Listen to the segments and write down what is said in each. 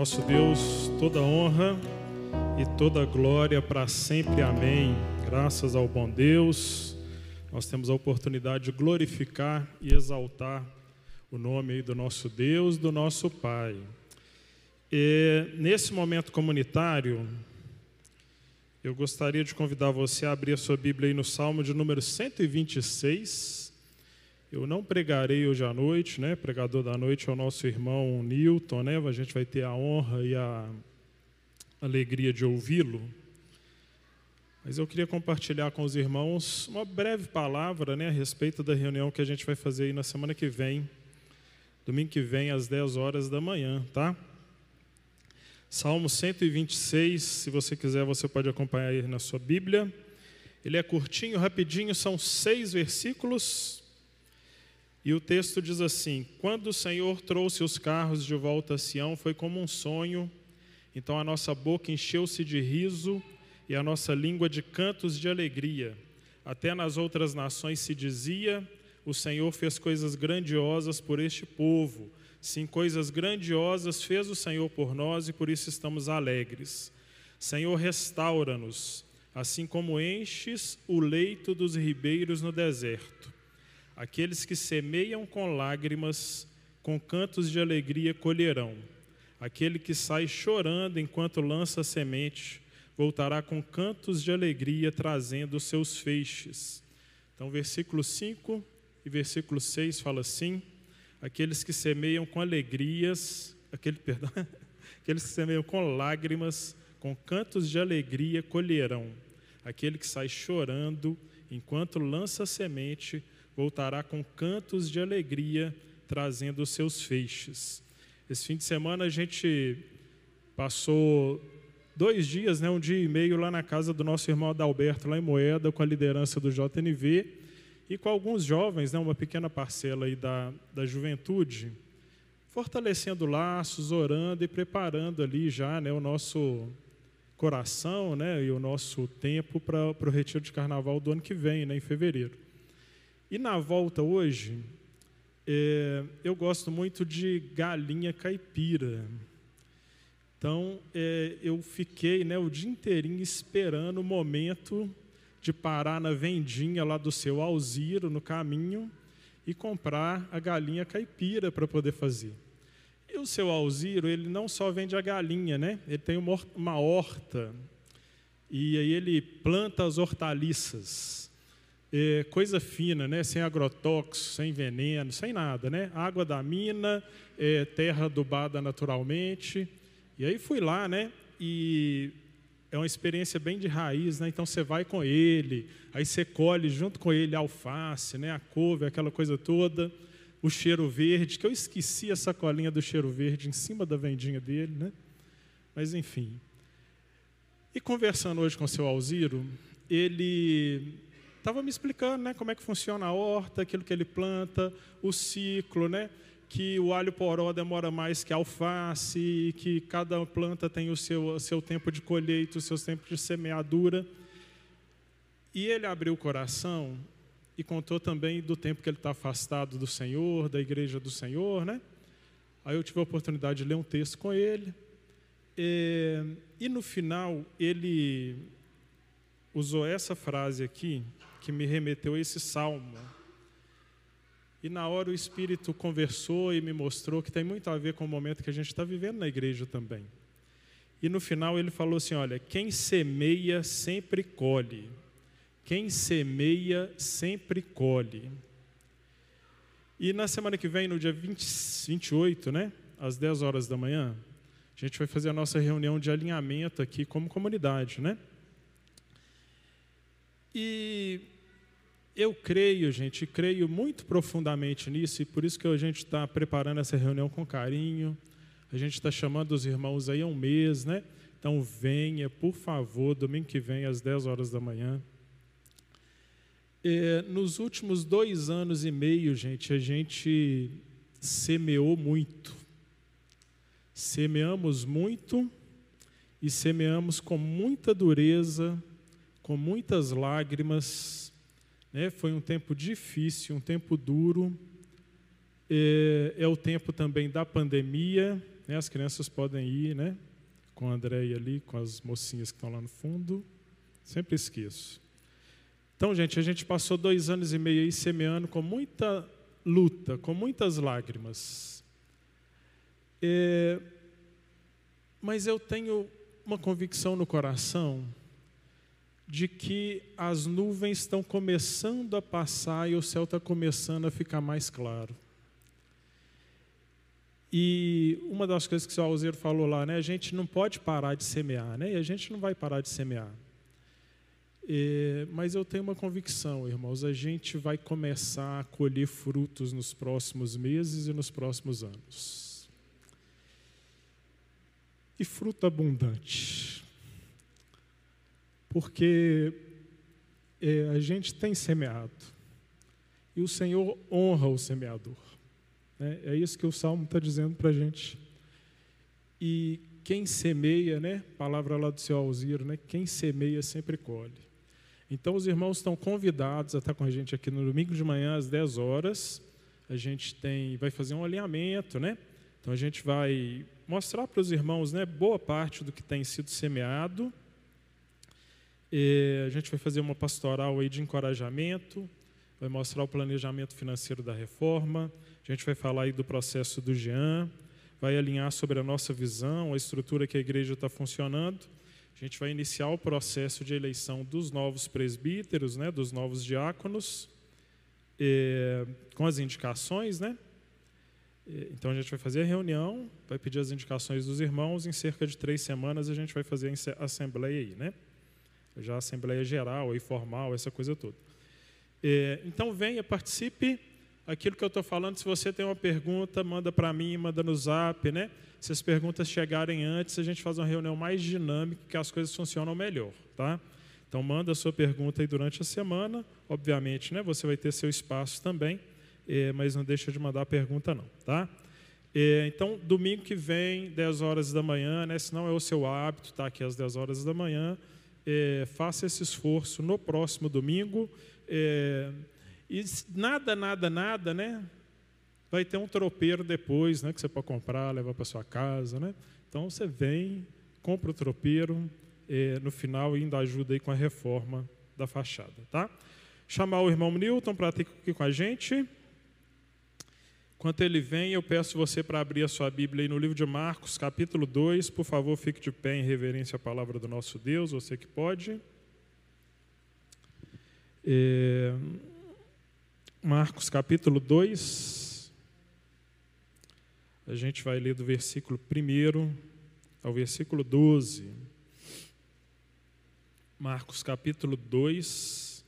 nosso Deus toda honra e toda glória para sempre. Amém. Graças ao bom Deus, nós temos a oportunidade de glorificar e exaltar o nome do nosso Deus, do nosso Pai. E, nesse momento comunitário, eu gostaria de convidar você a abrir a sua Bíblia aí no Salmo de número 126. Eu não pregarei hoje à noite, né? Pregador da noite é o nosso irmão Newton, né? A gente vai ter a honra e a alegria de ouvi-lo. Mas eu queria compartilhar com os irmãos uma breve palavra, né, a respeito da reunião que a gente vai fazer aí na semana que vem, domingo que vem às 10 horas da manhã, tá? Salmo 126, se você quiser, você pode acompanhar aí na sua Bíblia. Ele é curtinho, rapidinho, são seis versículos. E o texto diz assim: Quando o Senhor trouxe os carros de volta a Sião, foi como um sonho. Então a nossa boca encheu-se de riso e a nossa língua de cantos de alegria. Até nas outras nações se dizia: O Senhor fez coisas grandiosas por este povo. Sim, coisas grandiosas fez o Senhor por nós e por isso estamos alegres. Senhor, restaura-nos, assim como enches o leito dos ribeiros no deserto. Aqueles que semeiam com lágrimas, com cantos de alegria colherão. Aquele que sai chorando enquanto lança semente, voltará com cantos de alegria, trazendo os seus feixes. Então, versículo 5 e versículo 6 fala assim: Aqueles que semeiam com alegrias, aquele, perdão, aqueles que semeiam com lágrimas, com cantos de alegria colherão. Aquele que sai chorando enquanto lança semente, voltará com cantos de alegria, trazendo os seus feixes. Esse fim de semana a gente passou dois dias, né, um dia e meio lá na casa do nosso irmão Adalberto, lá em Moeda, com a liderança do JNV e com alguns jovens, né, uma pequena parcela aí da, da juventude, fortalecendo laços, orando e preparando ali já né, o nosso coração né, e o nosso tempo para o retiro de carnaval do ano que vem, né, em fevereiro. E na volta hoje, é, eu gosto muito de galinha caipira. Então, é, eu fiquei né, o dia inteirinho esperando o momento de parar na vendinha lá do seu Alziro, no caminho, e comprar a galinha caipira para poder fazer. E o seu Alziro, ele não só vende a galinha, né? Ele tem uma, horta, e aí ele planta as hortaliças é, coisa fina, né? sem agrotóxicos, sem veneno, sem nada. Né? Água da mina, é, terra adubada naturalmente. E aí fui lá, né? E é uma experiência bem de raiz, né? Então você vai com ele, aí você colhe junto com ele a alface, né? A couve, aquela coisa toda, o cheiro verde, que eu esqueci a sacolinha do cheiro verde em cima da vendinha dele, né? Mas enfim. E conversando hoje com o seu Alziro, ele estava me explicando né, como é que funciona a horta, aquilo que ele planta, o ciclo, né, que o alho poró demora mais que a alface, que cada planta tem o seu, o seu tempo de colheita, o seu tempo de semeadura. E ele abriu o coração e contou também do tempo que ele está afastado do Senhor, da igreja do Senhor, né? Aí eu tive a oportunidade de ler um texto com ele. E, e no final ele usou essa frase aqui, que me remeteu a esse salmo. E na hora o Espírito conversou e me mostrou que tem muito a ver com o momento que a gente está vivendo na igreja também. E no final ele falou assim: olha, quem semeia sempre colhe. Quem semeia sempre colhe. E na semana que vem, no dia 20, 28, né, às 10 horas da manhã, a gente vai fazer a nossa reunião de alinhamento aqui como comunidade, né? E eu creio, gente, creio muito profundamente nisso, e por isso que a gente está preparando essa reunião com carinho. A gente está chamando os irmãos aí há um mês, né? Então venha, por favor, domingo que vem, às 10 horas da manhã. É, nos últimos dois anos e meio, gente, a gente semeou muito. Semeamos muito e semeamos com muita dureza, com muitas lágrimas. Né? Foi um tempo difícil, um tempo duro. É, é o tempo também da pandemia. Né? As crianças podem ir, né? Com a Andréia ali, com as mocinhas que estão lá no fundo. Sempre esqueço. Então, gente, a gente passou dois anos e meio aí semeando com muita luta, com muitas lágrimas. É, mas eu tenho uma convicção no coração de que as nuvens estão começando a passar e o céu está começando a ficar mais claro. E uma das coisas que o seu Alzeiro falou lá, né, a gente não pode parar de semear, né, e a gente não vai parar de semear. É, mas eu tenho uma convicção, irmãos, a gente vai começar a colher frutos nos próximos meses e nos próximos anos. E fruto abundante. Porque é, a gente tem semeado. E o Senhor honra o semeador. Né? É isso que o Salmo está dizendo para a gente. E quem semeia, né? Palavra lá do seu Alziro, né? Quem semeia sempre colhe. Então, os irmãos estão convidados a estar com a gente aqui no domingo de manhã, às 10 horas. A gente tem, vai fazer um alinhamento, né? Então, a gente vai mostrar para os irmãos né, boa parte do que tem sido semeado. E a gente vai fazer uma pastoral aí de encorajamento, vai mostrar o planejamento financeiro da reforma, a gente vai falar aí do processo do Jean, vai alinhar sobre a nossa visão, a estrutura que a igreja está funcionando a gente vai iniciar o processo de eleição dos novos presbíteros, né, dos novos diáconos, com as indicações, né? Então a gente vai fazer a reunião, vai pedir as indicações dos irmãos. Em cerca de três semanas a gente vai fazer a assembleia aí, né? Já assembleia geral, aí formal, essa coisa toda. É, então venha, participe. Aquilo que eu estou falando, se você tem uma pergunta, manda para mim, manda no zap, né? Se as perguntas chegarem antes, a gente faz uma reunião mais dinâmica, que as coisas funcionam melhor, tá? Então manda a sua pergunta aí durante a semana, obviamente, né? Você vai ter seu espaço também, é, mas não deixa de mandar a pergunta não, tá? É, então, domingo que vem, 10 horas da manhã, né? Se não é o seu hábito, tá aqui às 10 horas da manhã, é, faça esse esforço no próximo domingo. É, e nada, nada, nada, né? vai ter um tropeiro depois, né, que você pode comprar, levar para sua casa, né? Então você vem, compra o tropeiro, e, no final ainda ajuda aí com a reforma da fachada, tá? Chamar o irmão Newton para estar aqui com a gente. Enquanto ele vem, eu peço você para abrir a sua Bíblia aí no livro de Marcos, capítulo 2. Por favor, fique de pé em reverência à palavra do nosso Deus, você que pode. É... Marcos, capítulo 2. A gente vai ler do versículo 1 ao versículo 12. Marcos capítulo 2,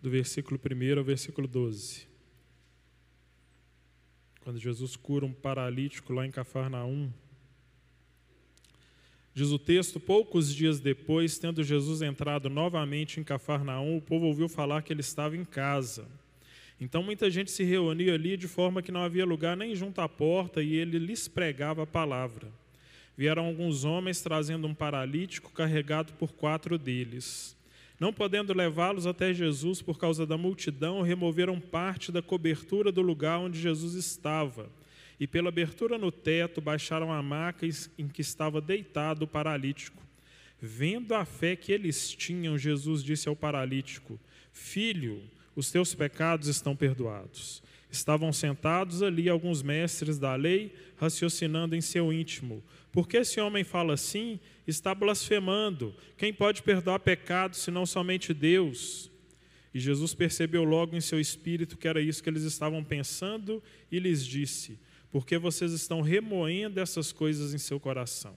do versículo 1 ao versículo 12. Quando Jesus cura um paralítico lá em Cafarnaum. Diz o texto: poucos dias depois, tendo Jesus entrado novamente em Cafarnaum, o povo ouviu falar que ele estava em casa. Então muita gente se reunia ali de forma que não havia lugar nem junto à porta e ele lhes pregava a palavra. Vieram alguns homens trazendo um paralítico carregado por quatro deles. Não podendo levá-los até Jesus por causa da multidão, removeram parte da cobertura do lugar onde Jesus estava. E pela abertura no teto baixaram a maca em que estava deitado o paralítico. Vendo a fé que eles tinham, Jesus disse ao paralítico: Filho, os teus pecados estão perdoados. Estavam sentados ali alguns mestres da lei, raciocinando em seu íntimo. Por que esse homem fala assim? Está blasfemando. Quem pode perdoar pecados senão somente Deus? E Jesus percebeu logo em seu espírito que era isso que eles estavam pensando e lhes disse: Por que vocês estão remoendo essas coisas em seu coração?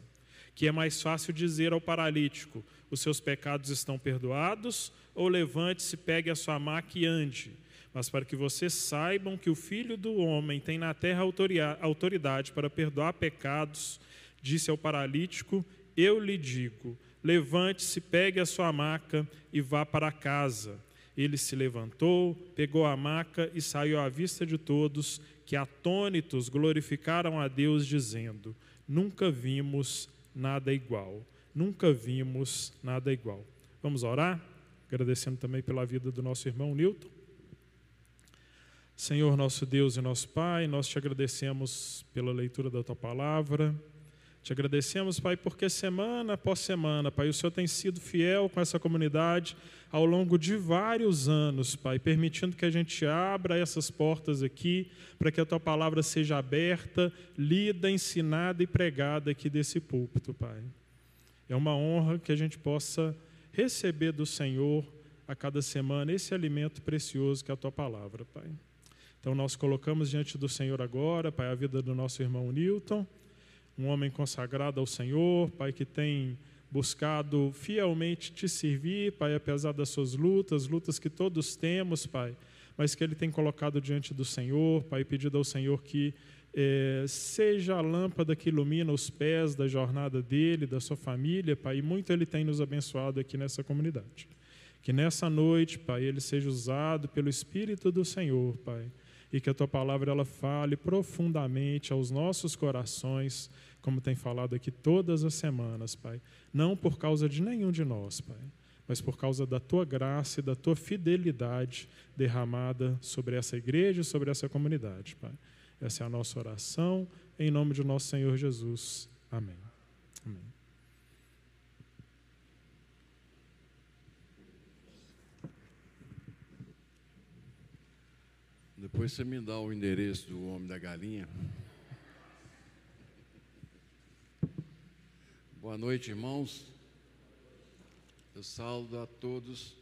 Que é mais fácil dizer ao paralítico: Os seus pecados estão perdoados, ou levante-se, pegue a sua maca e ande. Mas para que vocês saibam que o Filho do Homem tem na terra autoridade para perdoar pecados, disse ao paralítico: Eu lhe digo, levante-se, pegue a sua maca e vá para casa. Ele se levantou, pegou a maca e saiu à vista de todos, que atônitos glorificaram a Deus, dizendo: Nunca vimos nada igual. Nunca vimos nada igual. Vamos orar? agradecendo também pela vida do nosso irmão Newton. Senhor nosso Deus e nosso Pai, nós te agradecemos pela leitura da tua palavra. Te agradecemos, Pai, porque semana após semana, Pai, o Senhor tem sido fiel com essa comunidade ao longo de vários anos, Pai, permitindo que a gente abra essas portas aqui, para que a tua palavra seja aberta, lida, ensinada e pregada aqui desse púlpito, Pai. É uma honra que a gente possa receber do Senhor a cada semana esse alimento precioso que é a tua palavra, Pai. Então nós colocamos diante do Senhor agora, Pai, a vida do nosso irmão Newton, um homem consagrado ao Senhor, Pai, que tem buscado fielmente te servir, Pai, apesar das suas lutas, lutas que todos temos, Pai, mas que ele tem colocado diante do Senhor, Pai, pedido ao Senhor que eh, seja a lâmpada que ilumina os pés da jornada dele, da sua família, Pai, e muito ele tem nos abençoado aqui nessa comunidade. Que nessa noite, Pai, ele seja usado pelo Espírito do Senhor, Pai, e que a tua palavra ela fale profundamente aos nossos corações, como tem falado aqui todas as semanas, Pai. Não por causa de nenhum de nós, Pai, mas por causa da tua graça e da tua fidelidade derramada sobre essa igreja e sobre essa comunidade, Pai. Essa é a nossa oração, em nome de nosso Senhor Jesus. Amém. Depois você me dá o endereço do homem da galinha. Boa noite, irmãos. Eu saúdo a todos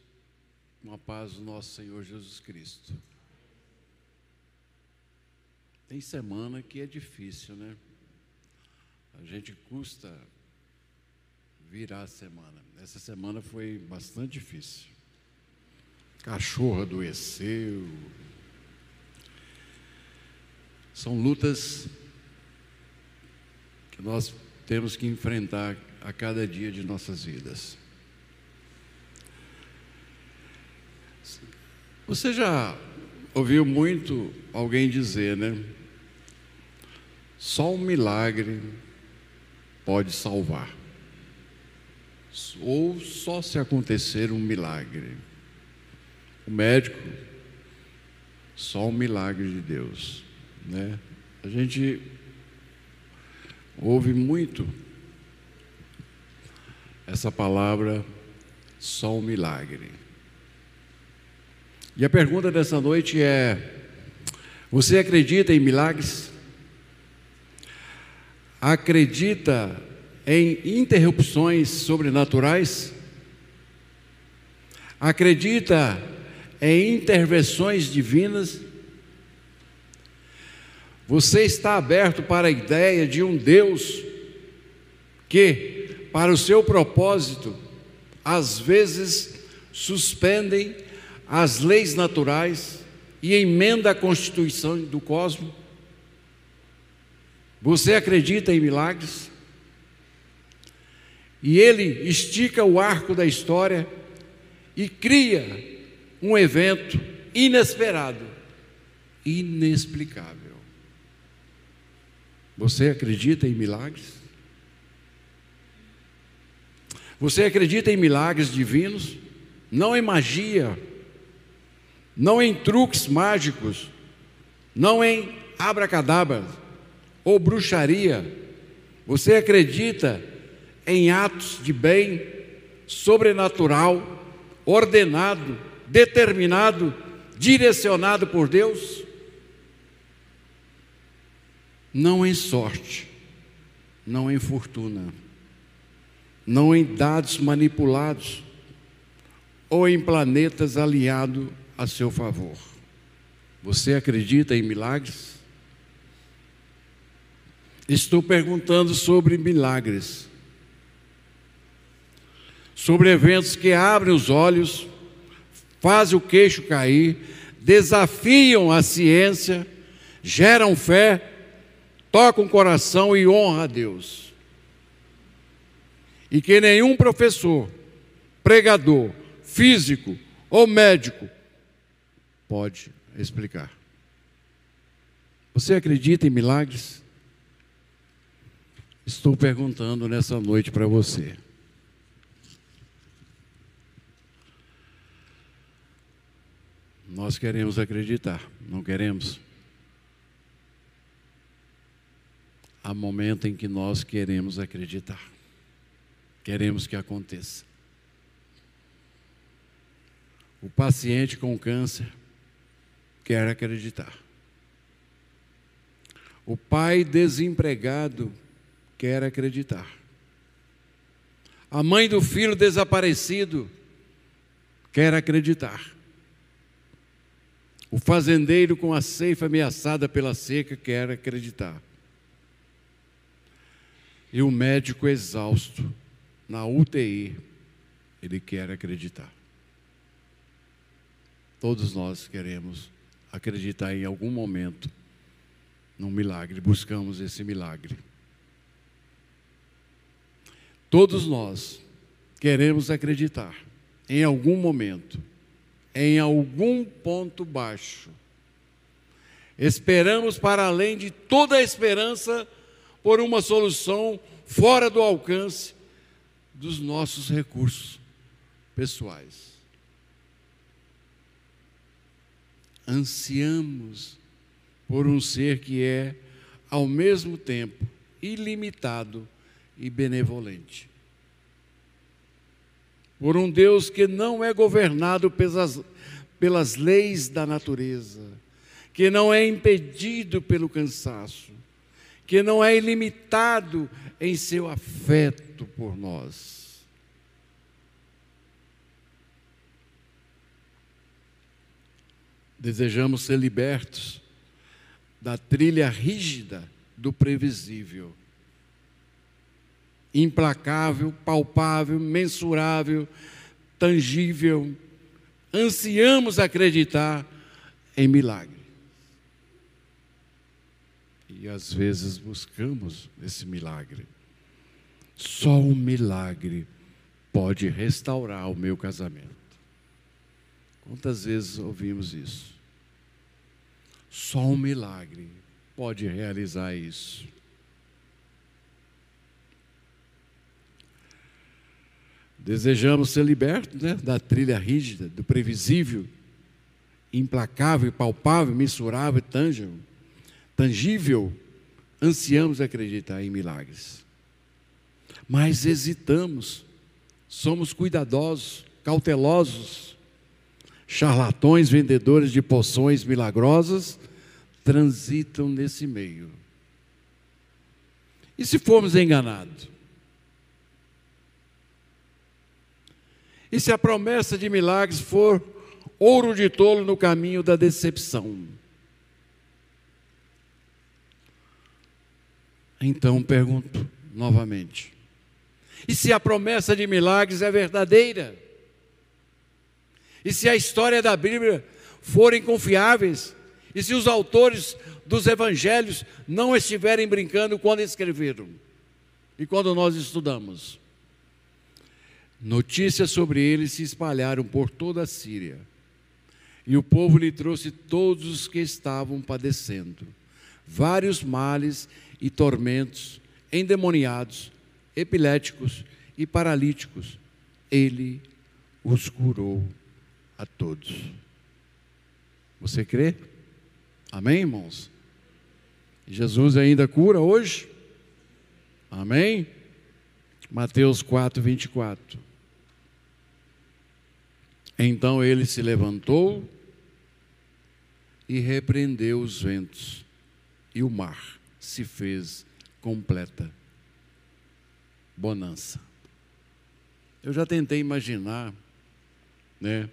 com a paz do nosso Senhor Jesus Cristo. Tem semana que é difícil, né? A gente custa virar a semana. Essa semana foi bastante difícil. Cachorro adoeceu, são lutas que nós temos que enfrentar a cada dia de nossas vidas. Você já ouviu muito alguém dizer, né? Só um milagre pode salvar. Ou só se acontecer um milagre. O médico, só um milagre de Deus. Né? A gente ouve muito essa palavra, só um milagre. E a pergunta dessa noite é: você acredita em milagres? Acredita em interrupções sobrenaturais? Acredita em intervenções divinas? Você está aberto para a ideia de um Deus que, para o seu propósito, às vezes suspendem as leis naturais e emenda a constituição do cosmos? Você acredita em milagres? E ele estica o arco da história e cria um evento inesperado, inexplicável. Você acredita em milagres? Você acredita em milagres divinos? Não em magia, não em truques mágicos, não em abracadabra ou bruxaria. Você acredita em atos de bem sobrenatural, ordenado, determinado, direcionado por Deus? Não em sorte, não em fortuna, não em dados manipulados ou em planetas aliados a seu favor. Você acredita em milagres? Estou perguntando sobre milagres, sobre eventos que abrem os olhos, fazem o queixo cair, desafiam a ciência, geram fé toca o coração e honra a Deus. E que nenhum professor, pregador, físico ou médico pode explicar. Você acredita em milagres? Estou perguntando nessa noite para você. Nós queremos acreditar, não queremos? Há momento em que nós queremos acreditar, queremos que aconteça. O paciente com câncer quer acreditar. O pai desempregado quer acreditar. A mãe do filho desaparecido quer acreditar. O fazendeiro com a ceifa ameaçada pela seca quer acreditar. E o médico exausto na UTI, ele quer acreditar. Todos nós queremos acreditar em algum momento num milagre, buscamos esse milagre. Todos nós queremos acreditar em algum momento, em algum ponto baixo. Esperamos para além de toda a esperança por uma solução fora do alcance dos nossos recursos pessoais. Ansiamos por um ser que é, ao mesmo tempo, ilimitado e benevolente. Por um Deus que não é governado pelas, pelas leis da natureza, que não é impedido pelo cansaço, que não é ilimitado em seu afeto por nós. Desejamos ser libertos da trilha rígida do previsível. Implacável, palpável, mensurável, tangível. Ansiamos acreditar em milagre. E às vezes buscamos esse milagre. Só um milagre pode restaurar o meu casamento. Quantas vezes ouvimos isso? Só um milagre pode realizar isso. Desejamos ser libertos né, da trilha rígida, do previsível, implacável, palpável, mensurável, tangível. Tangível. Ansiamos acreditar em milagres. Mas hesitamos, somos cuidadosos, cautelosos charlatões, vendedores de poções milagrosas, transitam nesse meio. E se formos enganados? E se a promessa de milagres for ouro de tolo no caminho da decepção? Então pergunto novamente: e se a promessa de milagres é verdadeira? E se a história da Bíblia forem confiáveis, e se os autores dos evangelhos não estiverem brincando quando escreveram e quando nós estudamos. Notícias sobre ele se espalharam por toda a Síria. E o povo lhe trouxe todos os que estavam padecendo, vários males e tormentos, endemoniados, epiléticos e paralíticos. Ele os curou a todos. Você crê? Amém, irmãos? Jesus ainda cura hoje? Amém? Mateus 4, 24. Então ele se levantou e repreendeu os ventos, e o mar se fez completa bonança. Eu já tentei imaginar, né?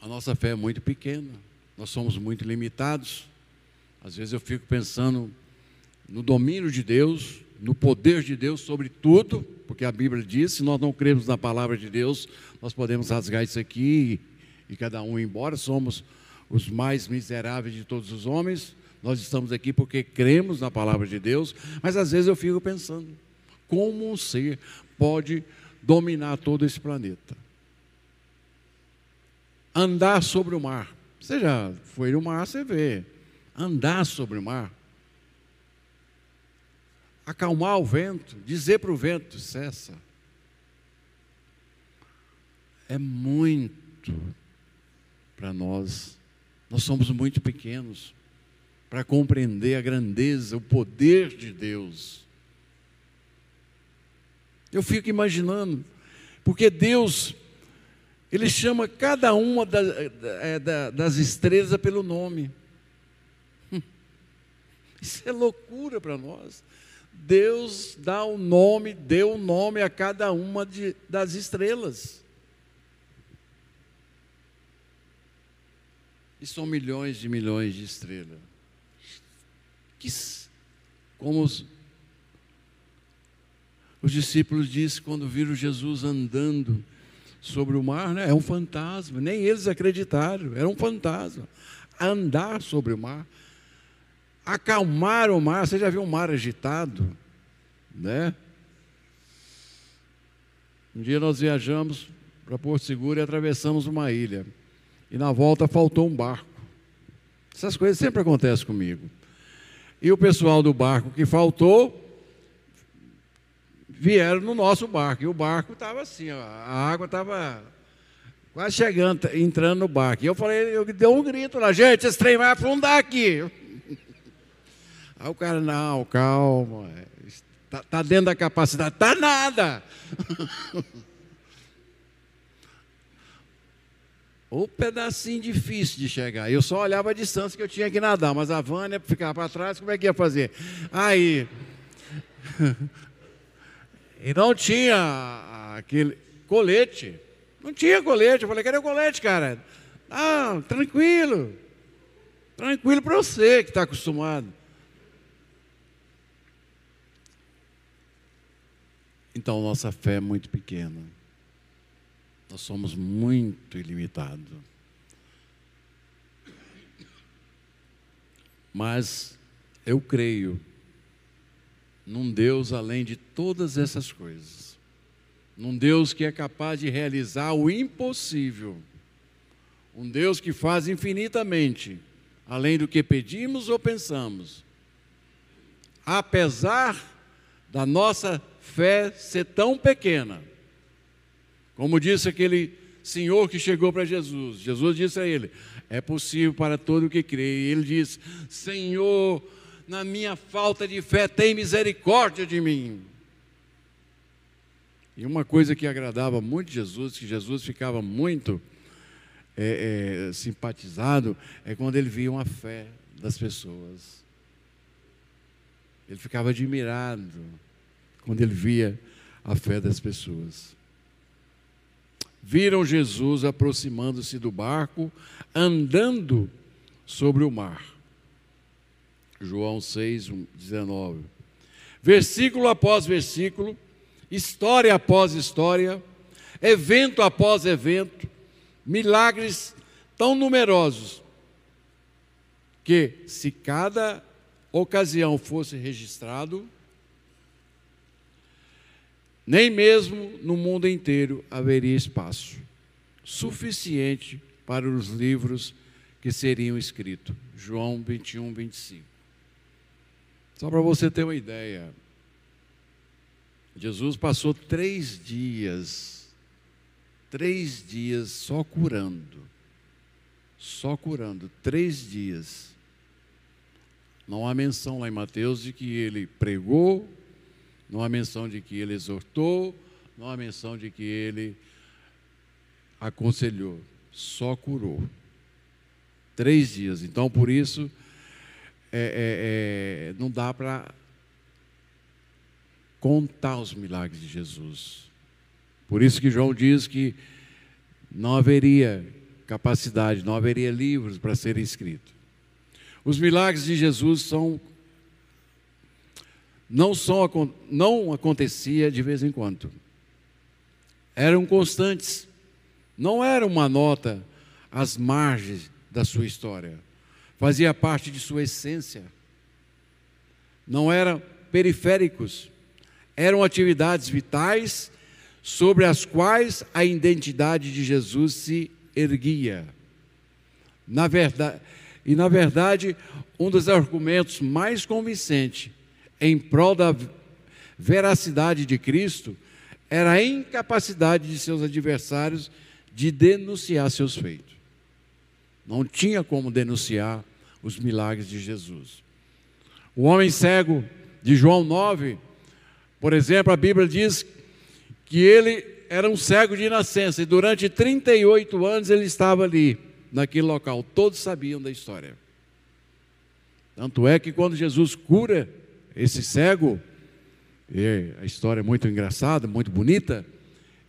a nossa fé é muito pequena, nós somos muito limitados. Às vezes eu fico pensando no domínio de Deus, no poder de Deus sobre tudo, porque a Bíblia diz: se nós não cremos na palavra de Deus, nós podemos rasgar isso aqui e, cada um ir embora. Somos os mais miseráveis de todos os homens. Nós estamos aqui porque cremos na palavra de Deus, mas às vezes eu fico pensando: como um ser pode dominar todo esse planeta? andar sobre o mar. Você já foi no mar, você vê. Andar sobre o mar. Acalmar o vento, dizer para o vento, cessa. É muito para nós. Nós somos muito pequenos para compreender a grandeza, o poder de Deus. Eu fico imaginando, porque Deus, Ele chama cada uma é, das estrelas pelo nome. Isso é loucura para nós. Deus dá o um nome, deu o um nome a cada uma de, das estrelas. E são milhões de milhões de estrelas. Que, como os, os discípulos dizem quando viram Jesus andando sobre o mar, né? é um fantasma. Nem eles acreditaram, era um fantasma. Andar sobre o mar, acalmar o mar. Você já viu um mar agitado, né? Um dia nós viajamos para Porto Seguro e atravessamos uma ilha. E na volta faltou um barco. Essas coisas sempre acontecem comigo. E o pessoal do barco que faltou vieram no nosso barco. E o barco estava assim, ó, a água estava quase chegando, entrando no barco. E eu falei, eu dei um grito lá, gente, esse trem vai afundar aqui. Aí o cara, não, calma, está tá dentro da capacidade. Está nada. O pedacinho difícil de chegar. Eu só olhava a distância que eu tinha que nadar, mas a Vânia ficava para trás, como é que ia fazer? Aí. e não tinha aquele colete. Não tinha colete. Eu falei, cadê o colete, cara? Ah, tranquilo. Tranquilo para você que está acostumado. Então, nossa fé é muito pequena. Nós somos muito ilimitados. Mas eu creio num Deus além de todas essas coisas. Num Deus que é capaz de realizar o impossível. Um Deus que faz infinitamente além do que pedimos ou pensamos. Apesar da nossa fé ser tão pequena, como disse aquele senhor que chegou para Jesus. Jesus disse a ele: É possível para todo o que crê. E ele disse: Senhor, na minha falta de fé, tem misericórdia de mim. E uma coisa que agradava muito Jesus, que Jesus ficava muito é, é, simpatizado, é quando ele via uma fé das pessoas. Ele ficava admirado quando ele via a fé das pessoas viram Jesus aproximando-se do barco, andando sobre o mar. João 6, 19. Versículo após versículo, história após história, evento após evento, milagres tão numerosos que, se cada ocasião fosse registrado, nem mesmo no mundo inteiro haveria espaço suficiente para os livros que seriam escritos. João 21, 25. Só para você ter uma ideia, Jesus passou três dias, três dias só curando, só curando, três dias. Não há menção lá em Mateus de que ele pregou, não há menção de que ele exortou, não há menção de que ele aconselhou, só curou. Três dias. Então, por isso, é, é, é, não dá para contar os milagres de Jesus. Por isso que João diz que não haveria capacidade, não haveria livros para serem escritos. Os milagres de Jesus são não, só, não acontecia de vez em quando. Eram constantes. Não era uma nota às margens da sua história. Fazia parte de sua essência. Não eram periféricos. Eram atividades vitais sobre as quais a identidade de Jesus se erguia. Na verdade, e na verdade, um dos argumentos mais convincentes em prol da veracidade de Cristo era a incapacidade de seus adversários de denunciar seus feitos. não tinha como denunciar os milagres de Jesus. O homem cego de João 9, por exemplo, a Bíblia diz que ele era um cego de nascença e durante 38 anos ele estava ali, naquele local. Todos sabiam da história. Tanto é que quando Jesus cura esse cego, a história é muito engraçada, muito bonita,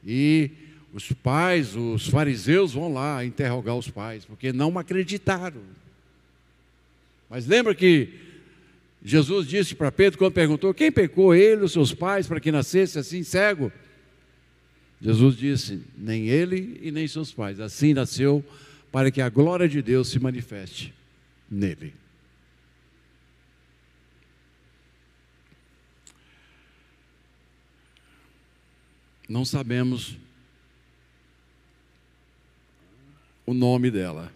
e os pais, os fariseus vão lá interrogar os pais, porque não acreditaram. Mas lembra que Jesus disse para Pedro, quando perguntou: quem pecou, ele ou seus pais, para que nascesse assim cego? Jesus disse: nem ele e nem seus pais. Assim nasceu para que a glória de Deus se manifeste nele. Não sabemos o nome dela,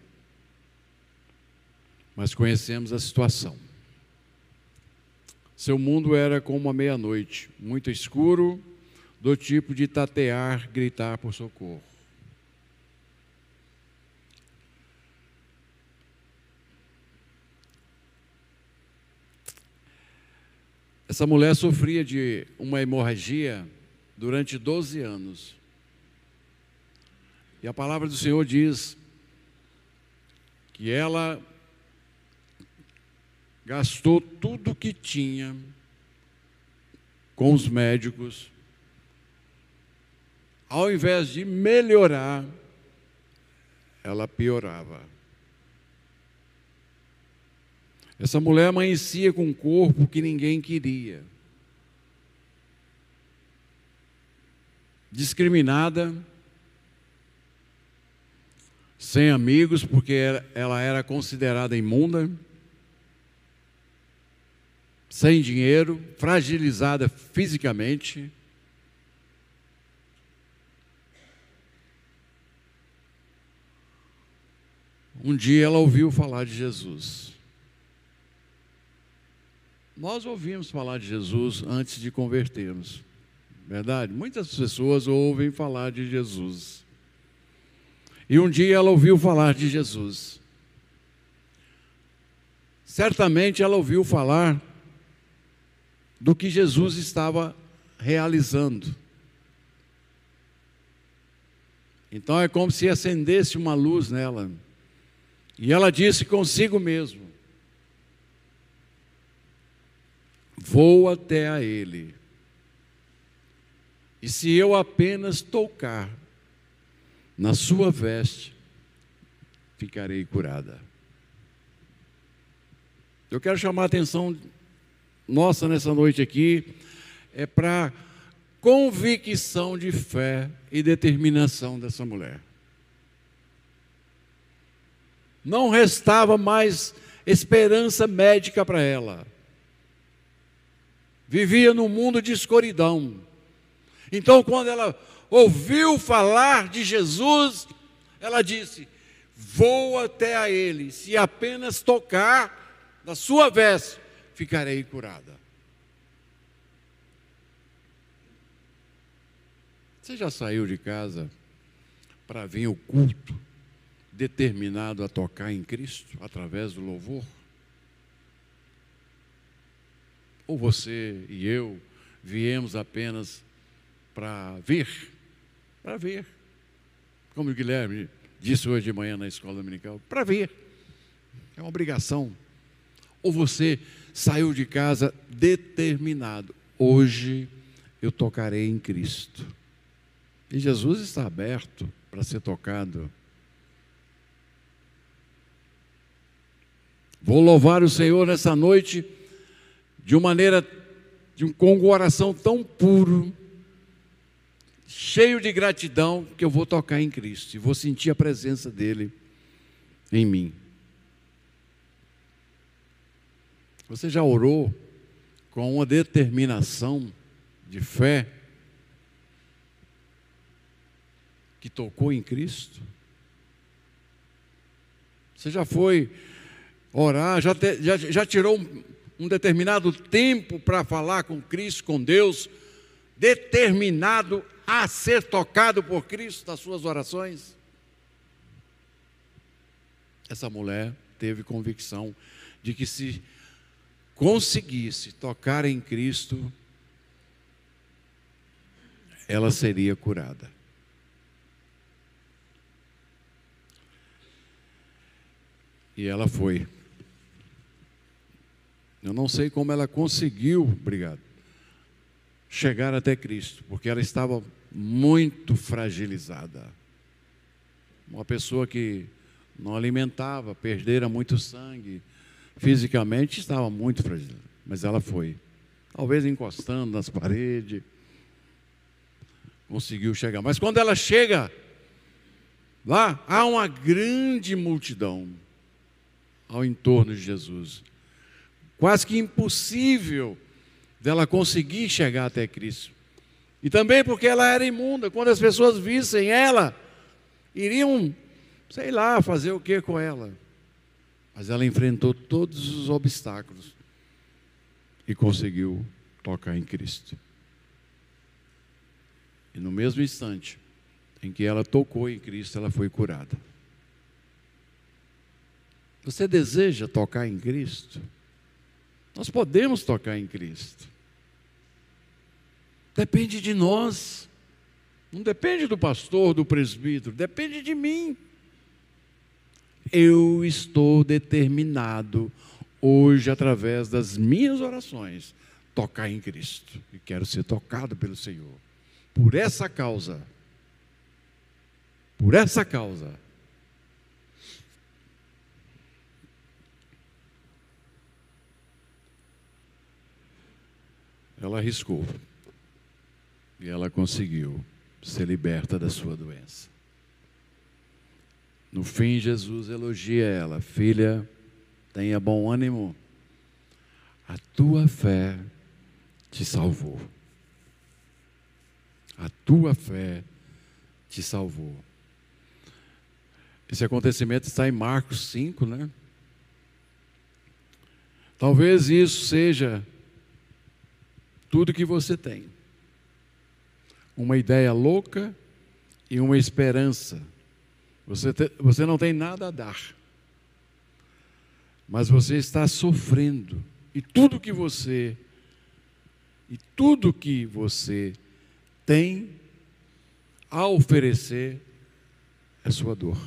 mas conhecemos a situação. Seu mundo era como a meia-noite, muito escuro, do tipo de tatear, gritar por socorro. Essa mulher sofria de uma hemorragia durante 12 anos. E a palavra do Senhor diz que ela gastou tudo que tinha com os médicos, ao invés de melhorar, ela piorava. Essa mulher amanhecia com um corpo que ninguém queria. Discriminada, sem amigos, porque ela era considerada imunda sem dinheiro, fragilizada fisicamente. Um dia ela ouviu falar de Jesus. Nós ouvimos falar de Jesus antes de convertermos, verdade? Muitas pessoas ouvem falar de Jesus. E um dia ela ouviu falar de Jesus. Certamente ela ouviu falar do que Jesus estava realizando. Então é como se acendesse uma luz nela. E ela disse consigo mesmo: Vou até a Ele. E se eu apenas tocar na sua veste, ficarei curada. Eu quero chamar a atenção nossa nessa noite aqui é para convicção de fé e determinação dessa mulher. Não restava mais esperança médica para ela. Vivia num mundo de escuridão. Então, quando ela ouviu falar de Jesus, ela disse: Vou até a Ele, se apenas tocar na sua veste, ficarei curada. Você já saiu de casa para vir o culto determinado a tocar em Cristo através do louvor? Ou você e eu viemos apenas para ver? Para ver. Como o Guilherme disse hoje de manhã na escola dominical, para ver. É uma obrigação. Ou você saiu de casa determinado: hoje eu tocarei em Cristo. E Jesus está aberto para ser tocado. Vou louvar o Senhor nessa noite de uma maneira, de um, com um coração tão puro, cheio de gratidão, que eu vou tocar em Cristo e vou sentir a presença dEle em mim. Você já orou com uma determinação de fé que tocou em Cristo? Você já foi orar, já, te, já, já tirou um, um determinado tempo para falar com Cristo, com Deus, determinado a ser tocado por Cristo nas suas orações? essa mulher teve convicção de que se conseguisse tocar em Cristo, ela seria curada. E ela foi. Eu não sei como ela conseguiu, obrigado, chegar até Cristo, porque ela estava muito fragilizada. Uma pessoa que não alimentava, perdera muito sangue, fisicamente estava muito fragilizada, mas ela foi. Talvez encostando nas paredes, conseguiu chegar. Mas quando ela chega lá, há uma grande multidão ao entorno de Jesus. Quase que impossível dela conseguir chegar até Cristo. E também porque ela era imunda, quando as pessoas vissem ela, iriam, sei lá, fazer o que com ela. Mas ela enfrentou todos os obstáculos e conseguiu tocar em Cristo. E no mesmo instante em que ela tocou em Cristo, ela foi curada. Você deseja tocar em Cristo? Nós podemos tocar em Cristo. Depende de nós. Não depende do pastor, do presbítero, depende de mim. Eu estou determinado hoje, através das minhas orações, tocar em Cristo. E quero ser tocado pelo Senhor. Por essa causa, por essa causa, ela arriscou e ela conseguiu ser liberta da sua doença. No fim, Jesus elogia ela: Filha, tenha bom ânimo, a tua fé te salvou. A tua fé te salvou. Esse acontecimento está em Marcos 5, né? Talvez isso seja tudo que você tem. Uma ideia louca e uma esperança. Você, te, você não tem nada a dar, mas você está sofrendo. E tudo que você, e tudo que você tem a oferecer é sua dor.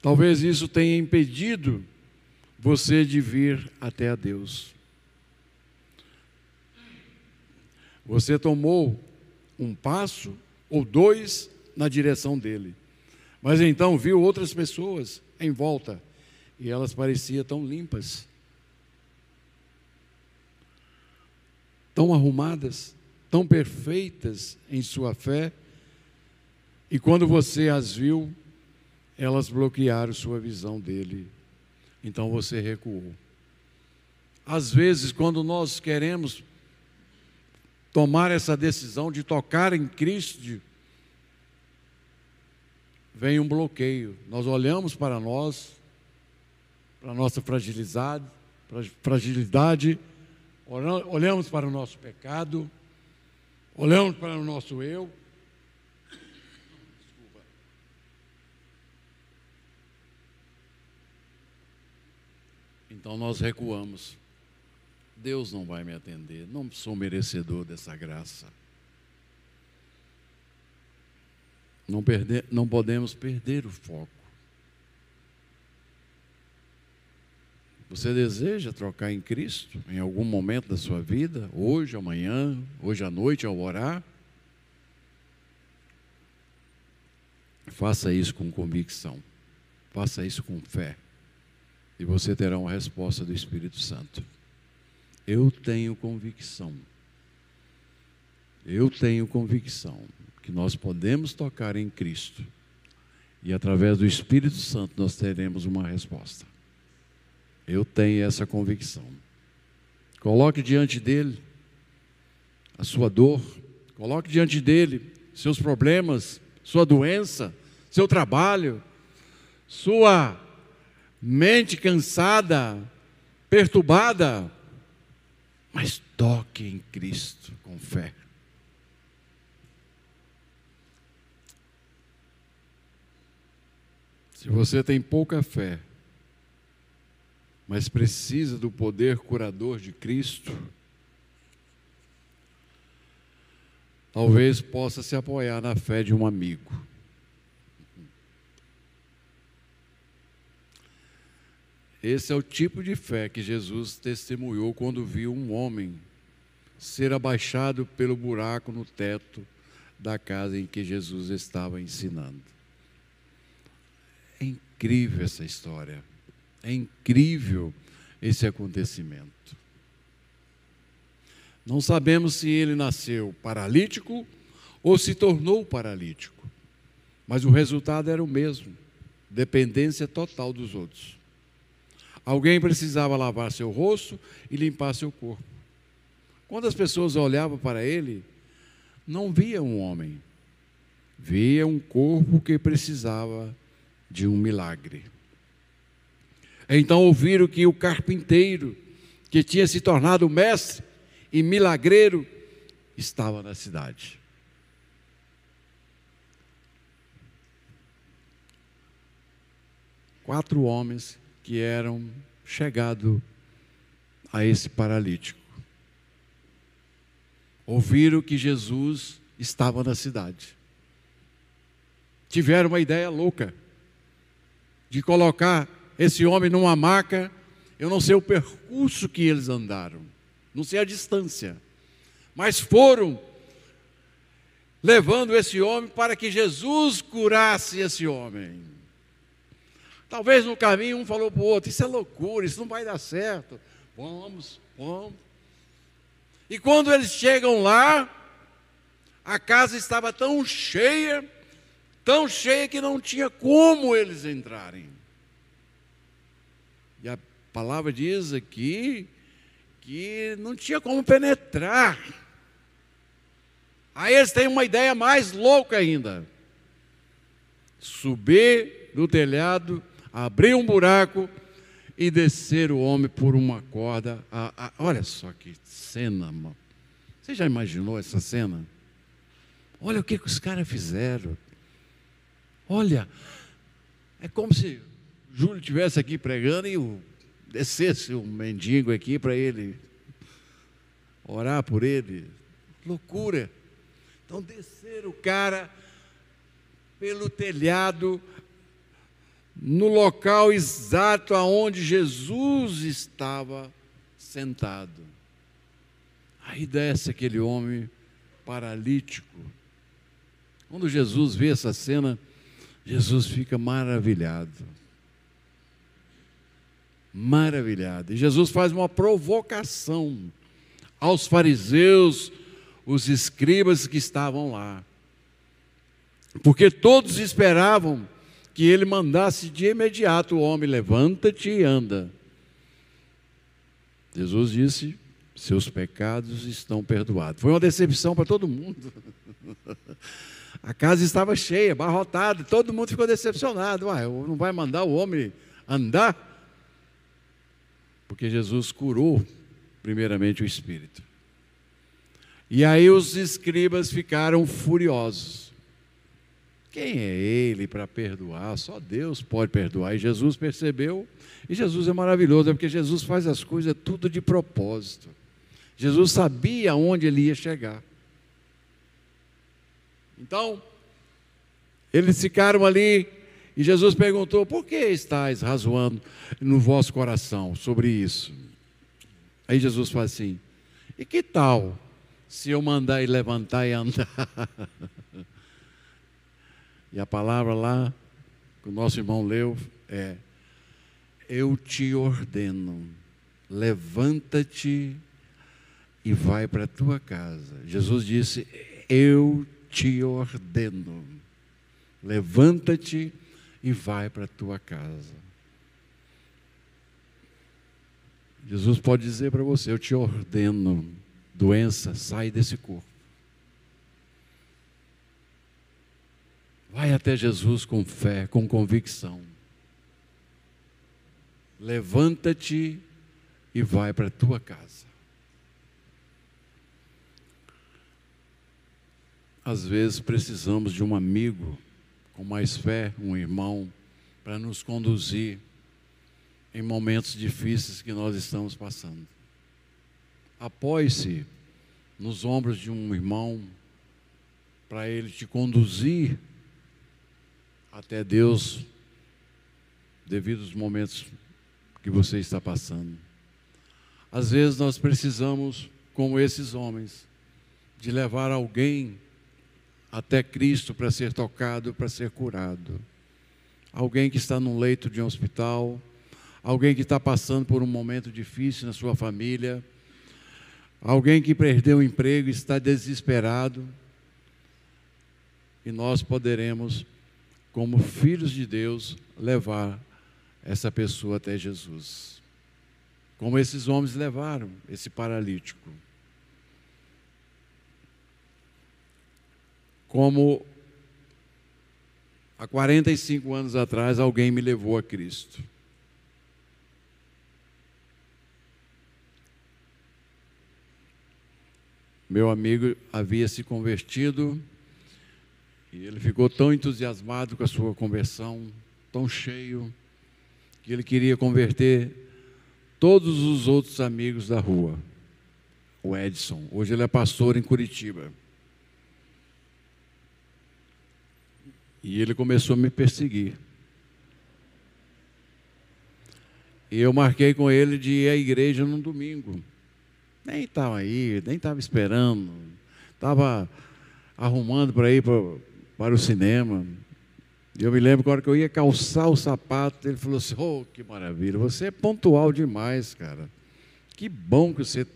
Talvez isso tenha impedido você de vir até a Deus. Você tomou um passo ou dois na direção dele, mas então viu outras pessoas em volta e elas pareciam tão limpas. tão arrumadas, tão perfeitas em sua fé, e quando você as viu, elas bloquearam sua visão dele. Então você recuou. Às vezes, quando nós queremos tomar essa decisão de tocar em Cristo, vem um bloqueio. Nós olhamos para nós, para a nossa fragilidade, fragilidade olhamos para o nosso pecado, olhamos para o nosso eu. Desculpa. Então nós recuamos. Deus não vai me atender, não sou merecedor dessa graça. Não, perder, não podemos perder o foco. Você deseja trocar em Cristo em algum momento da sua vida? Hoje, amanhã, hoje à noite, ao orar? Faça isso com convicção. Faça isso com fé. E você terá uma resposta do Espírito Santo. Eu tenho convicção. Eu tenho convicção que nós podemos tocar em Cristo. E através do Espírito Santo nós teremos uma resposta. Eu tenho essa convicção. Coloque diante dele a sua dor, coloque diante dele seus problemas, sua doença, seu trabalho, sua mente cansada, perturbada, mas toque em Cristo com fé. Se você tem pouca fé, mas precisa do poder curador de Cristo, talvez possa se apoiar na fé de um amigo. Esse é o tipo de fé que Jesus testemunhou quando viu um homem ser abaixado pelo buraco no teto da casa em que Jesus estava ensinando. É incrível essa história. É incrível esse acontecimento. Não sabemos se ele nasceu paralítico ou se tornou paralítico, mas o resultado era o mesmo: dependência total dos outros. Alguém precisava lavar seu rosto e limpar seu corpo. Quando as pessoas olhavam para ele, não via um homem, via um corpo que precisava de um milagre. Então ouviram que o carpinteiro, que tinha se tornado mestre e milagreiro, estava na cidade. Quatro homens que eram chegados a esse paralítico. Ouviram que Jesus estava na cidade. Tiveram uma ideia louca de colocar esse homem numa maca. Eu não sei o percurso que eles andaram, não sei a distância, mas foram levando esse homem para que Jesus curasse esse homem. Talvez no caminho um falou para o outro: Isso é loucura, isso não vai dar certo. Vamos, vamos. E quando eles chegam lá, a casa estava tão cheia, tão cheia que não tinha como eles entrarem. E a palavra diz aqui que não tinha como penetrar. Aí eles têm uma ideia mais louca ainda: subir no telhado abrir um buraco e descer o homem por uma corda. Ah, ah, olha só que cena, mano. Você já imaginou essa cena? Olha o que, que os caras fizeram. Olha, é como se Júlio estivesse aqui pregando e o, descesse um mendigo aqui para ele orar por ele. Loucura. Então desceram o cara pelo telhado no local exato aonde Jesus estava sentado. Aí desce aquele homem paralítico. Quando Jesus vê essa cena, Jesus fica maravilhado. Maravilhado. E Jesus faz uma provocação aos fariseus, os escribas que estavam lá. Porque todos esperavam que ele mandasse de imediato o homem: levanta-te e anda. Jesus disse: seus pecados estão perdoados. Foi uma decepção para todo mundo. A casa estava cheia, barrotada, todo mundo ficou decepcionado. Não vai mandar o homem andar? Porque Jesus curou, primeiramente, o espírito. E aí os escribas ficaram furiosos. Quem é ele para perdoar? Só Deus pode perdoar. E Jesus percebeu, e Jesus é maravilhoso, é porque Jesus faz as coisas tudo de propósito. Jesus sabia onde ele ia chegar. Então, eles ficaram ali e Jesus perguntou: Por que estáis razoando no vosso coração sobre isso? Aí Jesus fala assim: E que tal se eu mandar ele levantar e andar? E a palavra lá, que o nosso irmão leu, é: Eu te ordeno, levanta-te e vai para a tua casa. Jesus disse: Eu te ordeno, levanta-te e vai para a tua casa. Jesus pode dizer para você: Eu te ordeno, doença, sai desse corpo. Vai até Jesus com fé, com convicção. Levanta-te e vai para a tua casa. Às vezes precisamos de um amigo com mais fé, um irmão, para nos conduzir em momentos difíceis que nós estamos passando. Apoie-se nos ombros de um irmão para ele te conduzir até Deus devido aos momentos que você está passando. Às vezes nós precisamos, como esses homens, de levar alguém até Cristo para ser tocado, para ser curado. Alguém que está num leito de um hospital, alguém que está passando por um momento difícil na sua família, alguém que perdeu o emprego e está desesperado. E nós poderemos, como filhos de Deus, levar essa pessoa até Jesus. Como esses homens levaram esse paralítico. Como há 45 anos atrás alguém me levou a Cristo. Meu amigo havia se convertido e ele ficou tão entusiasmado com a sua conversão, tão cheio, que ele queria converter todos os outros amigos da rua. O Edson, hoje ele é pastor em Curitiba. E ele começou a me perseguir. E eu marquei com ele de ir à igreja num domingo. Nem estava aí, nem estava esperando. Estava arrumando para ir para, para o cinema. Eu me lembro que hora que eu ia calçar o sapato, ele falou assim: Oh, que maravilha, você é pontual demais, cara. Que bom que você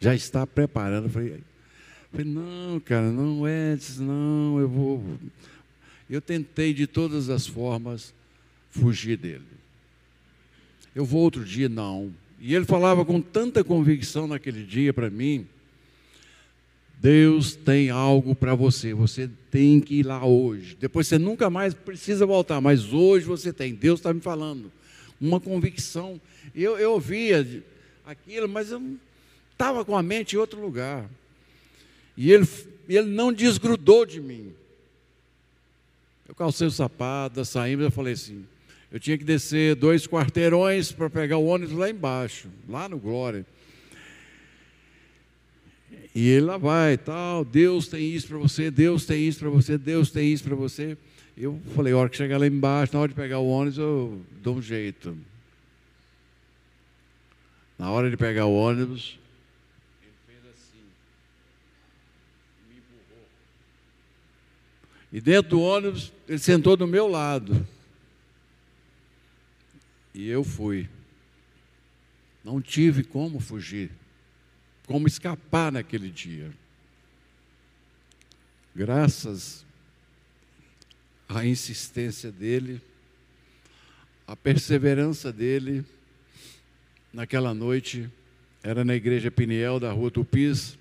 já está preparando. Eu falei, falei não, cara, não é, não, eu vou. Eu tentei de todas as formas fugir dele. Eu vou outro dia, não. E ele falava com tanta convicção naquele dia para mim, Deus tem algo para você, você tem que ir lá hoje. Depois você nunca mais precisa voltar, mas hoje você tem. Deus está me falando. Uma convicção. Eu, eu ouvia aquilo, mas eu estava com a mente em outro lugar. E ele, ele não desgrudou de mim. Eu calcei o sapato, saímos, eu falei assim, eu tinha que descer dois quarteirões para pegar o ônibus lá embaixo, lá no Glória. E ele lá vai, tal, Deus tem isso para você, Deus tem isso para você, Deus tem isso para você. Eu falei, a hora que chegar lá embaixo, na hora de pegar o ônibus, eu dou um jeito. Na hora de pegar o ônibus, ele fez assim, me empurrou. E dentro do ônibus, ele sentou do meu lado. E eu fui. Não tive como fugir como escapar naquele dia. Graças à insistência dele, à perseverança dele, naquela noite, era na igreja Piniel da rua Tupis,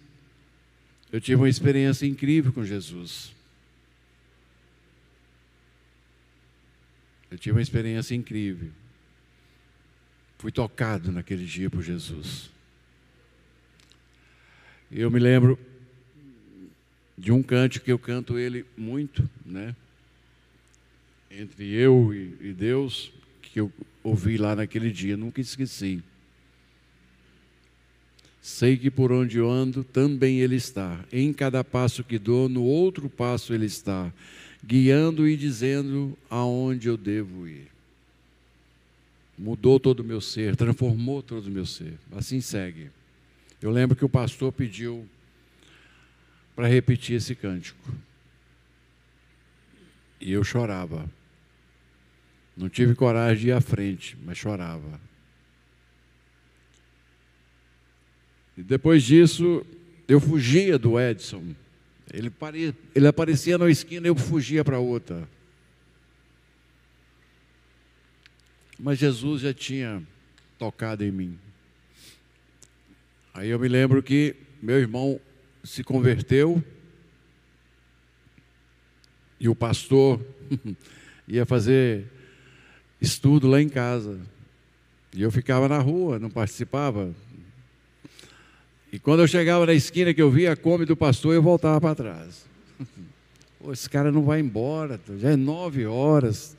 eu tive uma experiência incrível com Jesus. Eu tive uma experiência incrível. Fui tocado naquele dia por Jesus. Eu me lembro de um cântico que eu canto ele muito, né? Entre eu e, Deus, que eu ouvi lá naquele dia, nunca esqueci. Sei que por onde eu ando também Ele está. Em cada passo que dou, no outro passo Ele está, guiando e dizendo aonde eu devo ir. Mudou todo o meu ser, transformou todo o meu ser. Assim segue. Eu lembro que o pastor pediu para repetir esse cântico. E eu chorava. Não tive coragem de ir à frente, mas chorava. E depois disso, eu fugia do Edson. Ele, pare... ele aparecia na esquina e eu fugia para outra. Mas Jesus já tinha tocado em mim. Aí eu me lembro que meu irmão se converteu e o pastor ia fazer estudo lá em casa. E eu ficava na rua, não participava. E quando eu chegava na esquina que eu via a come do pastor, eu voltava para trás. Esse cara não vai embora, já é nove horas.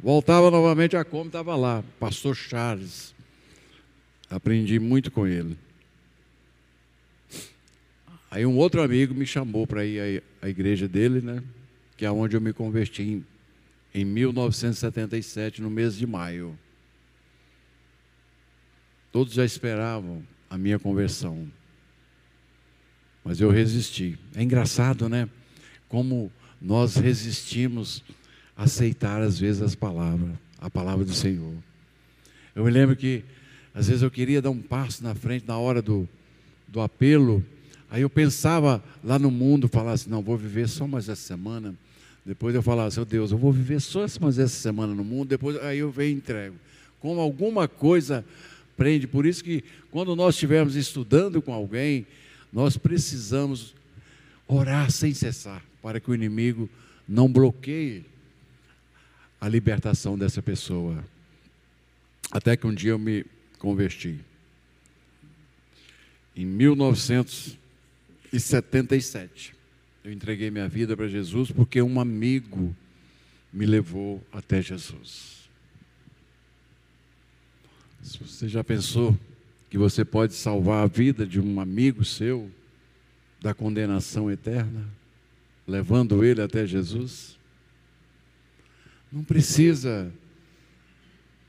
Voltava novamente a como estava lá, pastor Charles. Aprendi muito com ele. Aí um outro amigo me chamou para ir à igreja dele, né? Que é onde eu me converti em, em 1977, no mês de maio. Todos já esperavam a minha conversão. Mas eu resisti. É engraçado, né? Como nós resistimos a aceitar às vezes as palavras, a palavra do Senhor. Eu me lembro que às vezes eu queria dar um passo na frente na hora do, do apelo, aí eu pensava lá no mundo, falasse, assim, não, vou viver só mais essa semana. Depois eu falava, seu Deus, eu vou viver só mais essa semana no mundo, depois aí eu venho e entrego. Como alguma coisa prende, por isso que quando nós estivermos estudando com alguém, nós precisamos orar sem cessar, para que o inimigo não bloqueie a libertação dessa pessoa. Até que um dia eu me converti. Em 1977, eu entreguei minha vida para Jesus porque um amigo me levou até Jesus. Se você já pensou que você pode salvar a vida de um amigo seu da condenação eterna, levando ele até Jesus? Não precisa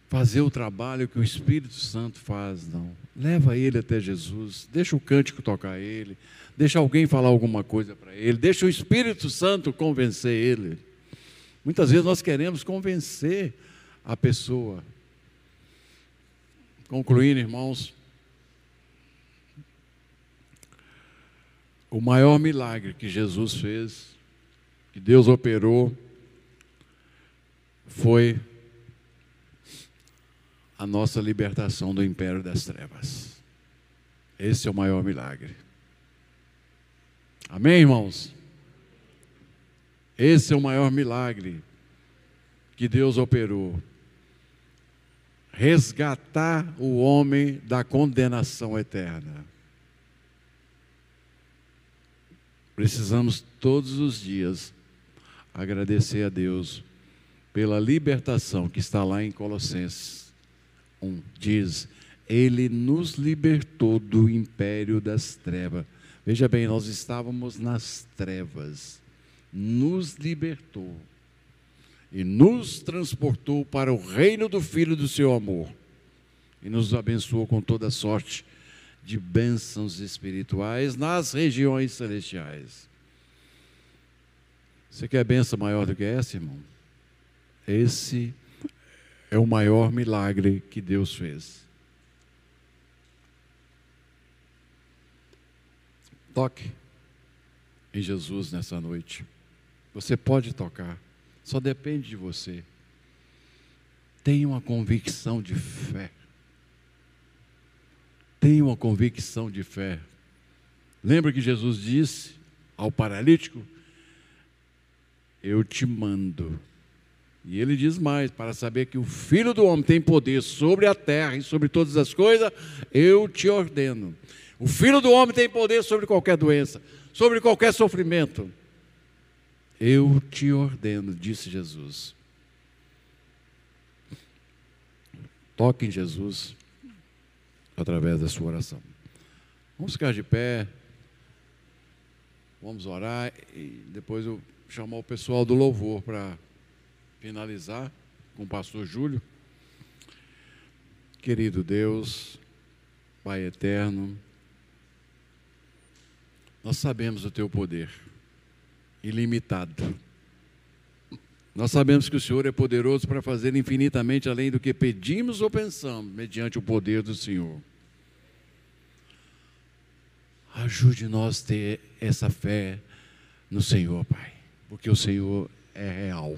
fazer o trabalho que o Espírito Santo faz, não. Leva ele até Jesus, deixa o cântico tocar ele, deixa alguém falar alguma coisa para ele, deixa o Espírito Santo convencer ele. Muitas vezes nós queremos convencer a pessoa. Concluindo, irmãos, o maior milagre que Jesus fez, que Deus operou, foi a nossa libertação do império das trevas. Esse é o maior milagre. Amém, irmãos? Esse é o maior milagre que Deus operou. Resgatar o homem da condenação eterna. Precisamos todos os dias agradecer a Deus pela libertação que está lá em Colossenses 1 diz: Ele nos libertou do império das trevas. Veja bem, nós estávamos nas trevas, nos libertou e nos transportou para o reino do Filho do seu amor e nos abençoou com toda sorte de bênçãos espirituais nas regiões celestiais. Você quer bênção maior do que essa, irmão? Esse é o maior milagre que Deus fez. Toque em Jesus nessa noite. Você pode tocar, só depende de você. Tenha uma convicção de fé. Tenha uma convicção de fé. Lembra que Jesus disse ao paralítico: Eu te mando e ele diz mais: para saber que o Filho do Homem tem poder sobre a terra e sobre todas as coisas, eu te ordeno. O Filho do Homem tem poder sobre qualquer doença, sobre qualquer sofrimento. Eu te ordeno, disse Jesus. Toque em Jesus através da sua oração. Vamos ficar de pé, vamos orar e depois eu chamar o pessoal do louvor para finalizar com o pastor Júlio. Querido Deus, Pai eterno, nós sabemos o teu poder ilimitado. Nós sabemos que o Senhor é poderoso para fazer infinitamente além do que pedimos ou pensamos, mediante o poder do Senhor. Ajude nós a ter essa fé no Senhor, Pai, porque o Senhor é real.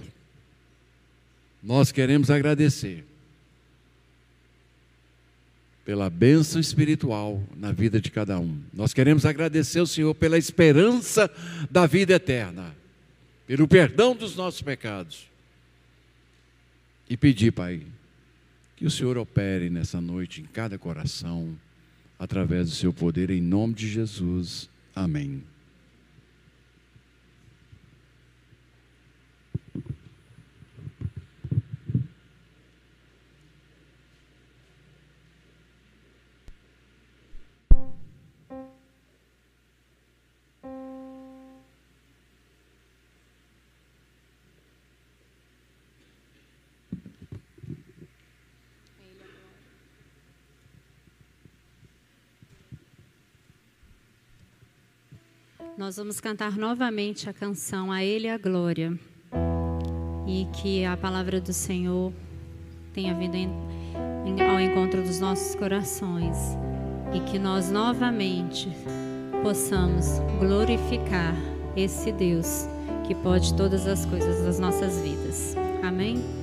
Nós queremos agradecer pela bênção espiritual na vida de cada um. Nós queremos agradecer ao Senhor pela esperança da vida eterna, pelo perdão dos nossos pecados. E pedir, Pai, que o Senhor opere nessa noite em cada coração, através do seu poder, em nome de Jesus. Amém. Nós vamos cantar novamente a canção A Ele a Glória. E que a palavra do Senhor tenha vindo em, em, ao encontro dos nossos corações. E que nós novamente possamos glorificar esse Deus que pode todas as coisas das nossas vidas. Amém?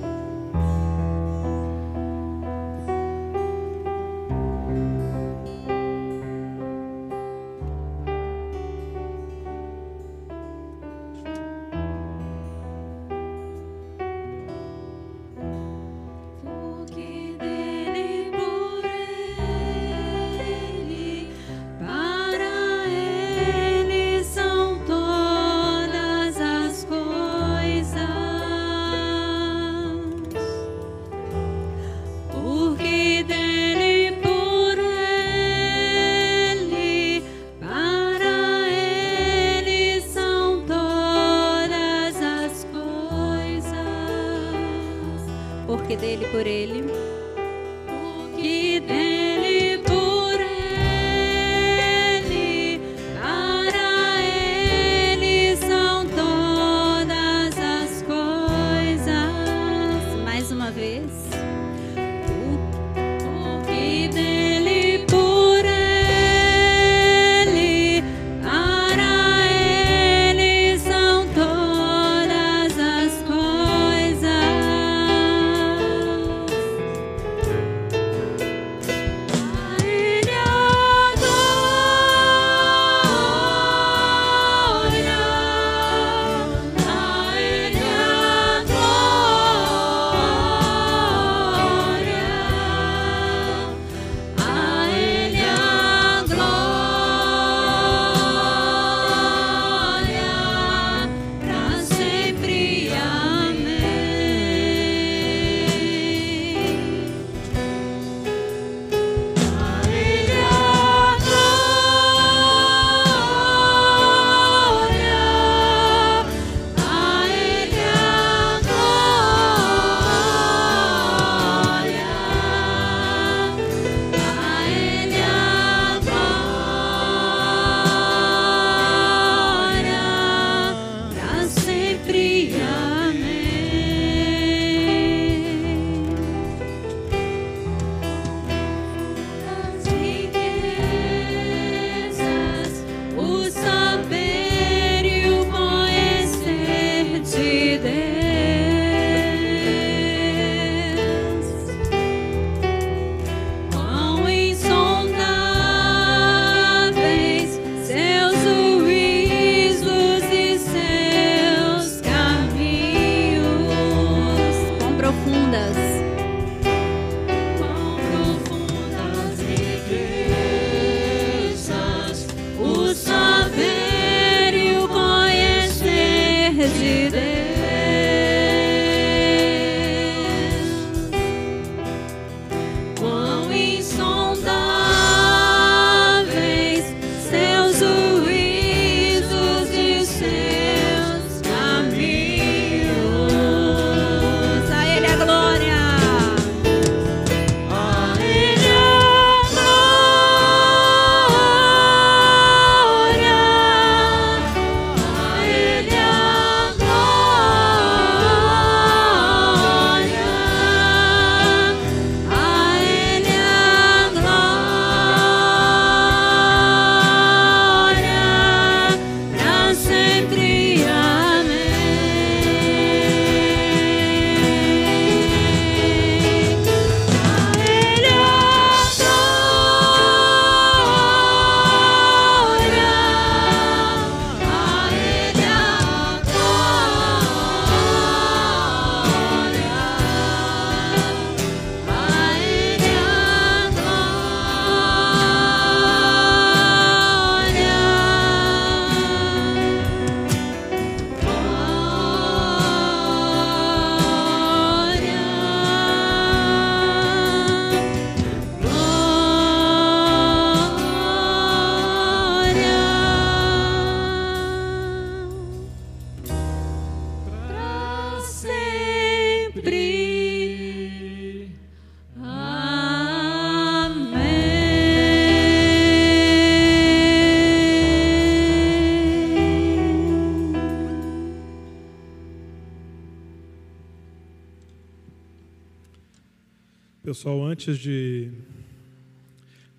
Antes de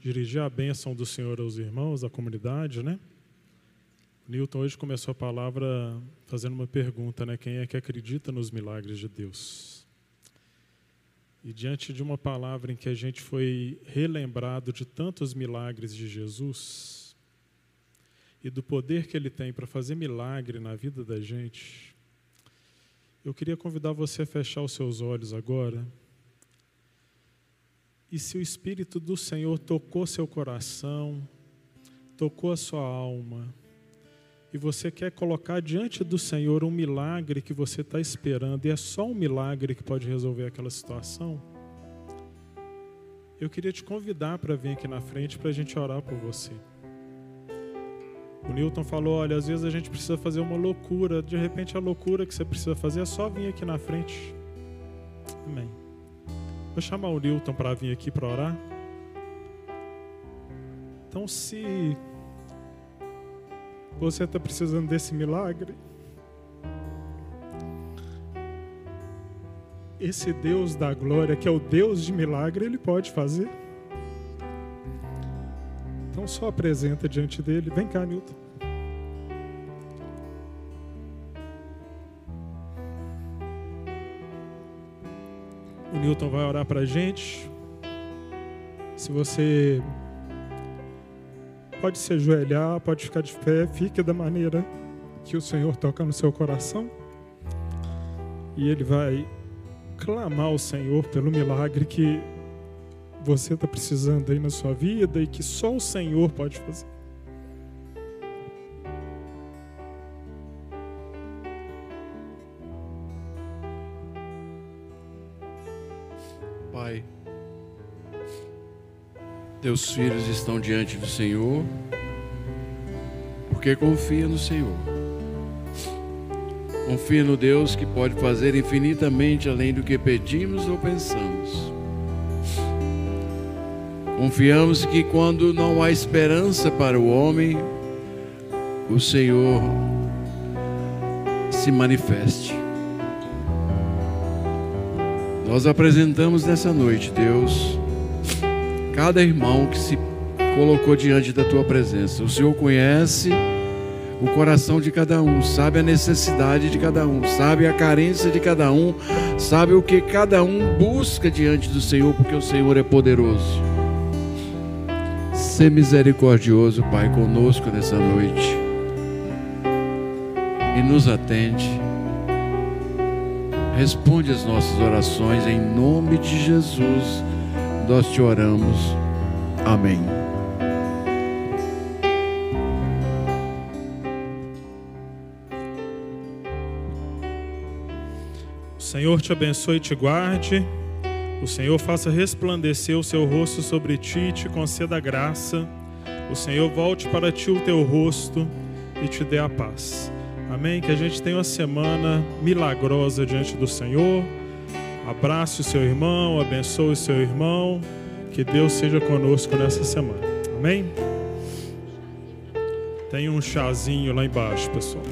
dirigir a bênção do Senhor aos irmãos, à comunidade, né? Newton hoje começou a palavra fazendo uma pergunta, né? Quem é que acredita nos milagres de Deus? E diante de uma palavra em que a gente foi relembrado de tantos milagres de Jesus e do poder que ele tem para fazer milagre na vida da gente, eu queria convidar você a fechar os seus olhos agora e se o Espírito do Senhor tocou seu coração, tocou a sua alma, e você quer colocar diante do Senhor um milagre que você está esperando, e é só um milagre que pode resolver aquela situação, eu queria te convidar para vir aqui na frente para a gente orar por você. O Newton falou: olha, às vezes a gente precisa fazer uma loucura, de repente a loucura que você precisa fazer é só vir aqui na frente. Amém. Vou chamar o Newton para vir aqui para orar. Então, se você está precisando desse milagre, esse Deus da glória, que é o Deus de milagre, ele pode fazer. Então, só apresenta diante dele. Vem cá, Newton. Newton vai orar para a gente. Se você pode se ajoelhar, pode ficar de pé, fique da maneira que o Senhor toca no seu coração. E Ele vai clamar ao Senhor pelo milagre que você está precisando aí na sua vida e que só o Senhor pode fazer. Teus filhos estão diante do Senhor, porque confia no Senhor. Confia no Deus que pode fazer infinitamente além do que pedimos ou pensamos. Confiamos que quando não há esperança para o homem, o Senhor se manifeste. Nós apresentamos nessa noite, Deus, cada irmão que se colocou diante da tua presença. O Senhor conhece o coração de cada um, sabe a necessidade de cada um, sabe a carência de cada um, sabe o que cada um busca diante do Senhor, porque o Senhor é poderoso. Ser misericordioso, Pai, conosco nessa noite e nos atende. Responde as nossas orações em nome de Jesus nós te oramos. Amém. O Senhor te abençoe e te guarde. O Senhor faça resplandecer o seu rosto sobre ti e te conceda graça. O Senhor volte para ti o teu rosto e te dê a paz. Amém? Que a gente tenha uma semana milagrosa diante do Senhor Abrace o seu irmão, abençoe o seu irmão. Que Deus seja conosco nessa semana. Amém? Tem um chazinho lá embaixo, pessoal.